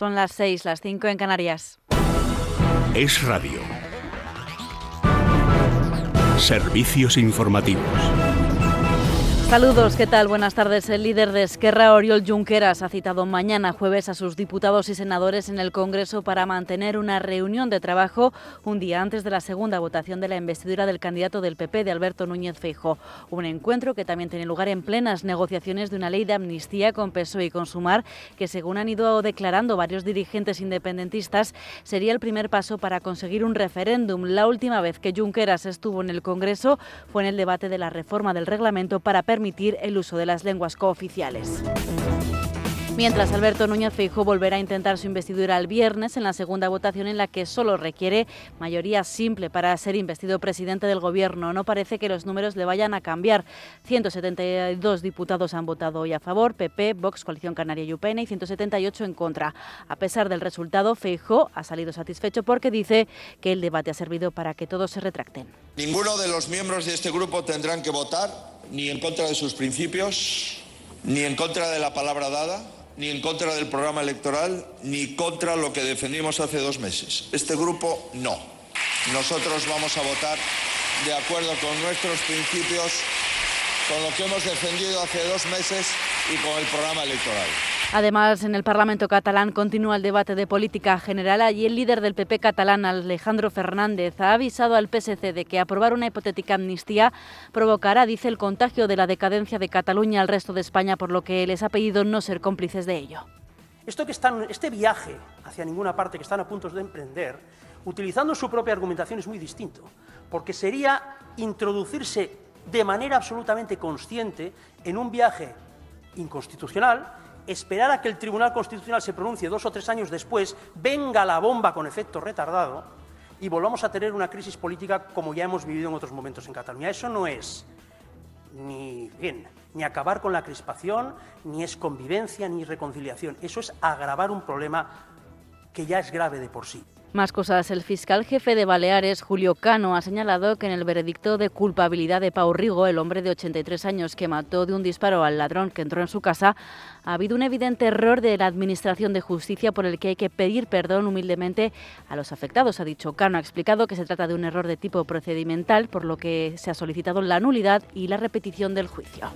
Son las 6, las 5 en Canarias. Es radio. Servicios informativos. Saludos, ¿qué tal? Buenas tardes. El líder de Esquerra, Oriol Junqueras, ha citado mañana jueves a sus diputados y senadores en el Congreso para mantener una reunión de trabajo un día antes de la segunda votación de la investidura del candidato del PP, de Alberto Núñez Feijo. Un encuentro que también tiene lugar en plenas negociaciones de una ley de amnistía con PSOE y con Sumar, que según han ido declarando varios dirigentes independentistas, sería el primer paso para conseguir un referéndum. La última vez que Junqueras estuvo en el Congreso fue en el debate de la reforma del reglamento para permitir permitir el uso de las lenguas cooficiales. Mientras Alberto Núñez Feijóo volverá a intentar su investidura el viernes en la segunda votación en la que solo requiere mayoría simple para ser investido presidente del gobierno. No parece que los números le vayan a cambiar. 172 diputados han votado hoy a favor, PP, Vox, Coalición Canaria y UPN y 178 en contra. A pesar del resultado, Feijóo ha salido satisfecho porque dice que el debate ha servido para que todos se retracten. Ninguno de los miembros de este grupo tendrán que votar ni en contra de sus principios, ni en contra de la palabra dada, ni en contra del programa electoral, ni contra lo que defendimos hace dos meses. Este grupo no. Nosotros vamos a votar de acuerdo con nuestros principios, con lo que hemos defendido hace dos meses y con el programa electoral. Además, en el Parlamento catalán continúa el debate de política general. Allí el líder del PP catalán, Alejandro Fernández, ha avisado al PSC de que aprobar una hipotética amnistía provocará, dice, el contagio de la decadencia de Cataluña al resto de España, por lo que les ha pedido no ser cómplices de ello. Esto que están, este viaje hacia ninguna parte que están a punto de emprender, utilizando su propia argumentación, es muy distinto, porque sería introducirse de manera absolutamente consciente en un viaje inconstitucional esperar a que el Tribunal Constitucional se pronuncie dos o tres años después, venga la bomba con efecto retardado y volvamos a tener una crisis política como ya hemos vivido en otros momentos en Cataluña. Eso no es ni bien, ni acabar con la crispación, ni es convivencia, ni reconciliación. Eso es agravar un problema que ya es grave de por sí. Más cosas. El fiscal jefe de Baleares, Julio Cano, ha señalado que en el veredicto de culpabilidad de Pau Rigo, el hombre de 83 años que mató de un disparo al ladrón que entró en su casa, ha habido un evidente error de la Administración de Justicia por el que hay que pedir perdón humildemente a los afectados. Ha dicho Cano, ha explicado que se trata de un error de tipo procedimental, por lo que se ha solicitado la nulidad y la repetición del juicio.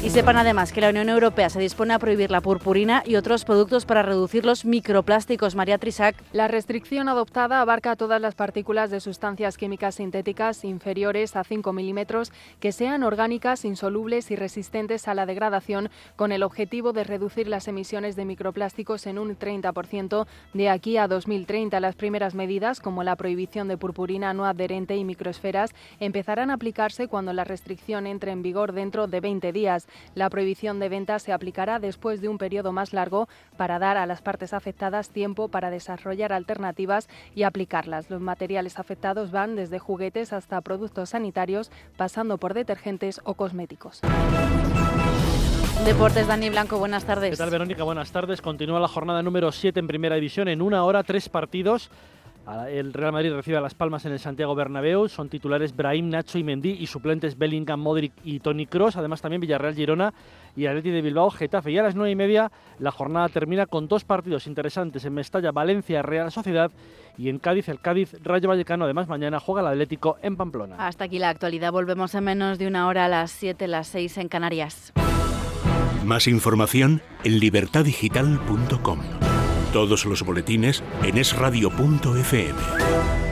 Y sepan además que la Unión Europea se dispone a prohibir la purpurina y otros productos para reducir los microplásticos. María Trisac. La restricción adoptada abarca todas las partículas de sustancias químicas sintéticas inferiores a 5 milímetros que sean orgánicas, insolubles y resistentes a la degradación, con el objetivo de reducir las emisiones de microplásticos en un 30% de aquí a 2030. Las primeras medidas, como la prohibición de purpurina no adherente y microesferas, empezarán a aplicarse cuando la restricción entre en vigor dentro de 20 días. La prohibición de venta se aplicará después de un periodo más largo para dar a las partes afectadas tiempo para desarrollar alternativas y aplicarlas. Los materiales afectados van desde juguetes hasta productos sanitarios, pasando por detergentes o cosméticos. Deportes, Dani Blanco, buenas tardes. ¿Qué tal, Verónica? Buenas tardes. Continúa la jornada número 7 en Primera División. En una hora, tres partidos. El Real Madrid recibe a Las Palmas en el Santiago Bernabéu. Son titulares Brahim, Nacho y Mendy y suplentes Bellingham, Modric y Tony Cross. Además también Villarreal, Girona y Atleti de Bilbao, Getafe. Y a las nueve y media la jornada termina con dos partidos interesantes en Mestalla, Valencia, Real Sociedad y en Cádiz, el Cádiz Rayo Vallecano. Además mañana juega el Atlético en Pamplona. Hasta aquí la actualidad. Volvemos en menos de una hora a las 7, las 6 en Canarias. Más información en libertadigital.com. Todos los boletines en esradio.fm.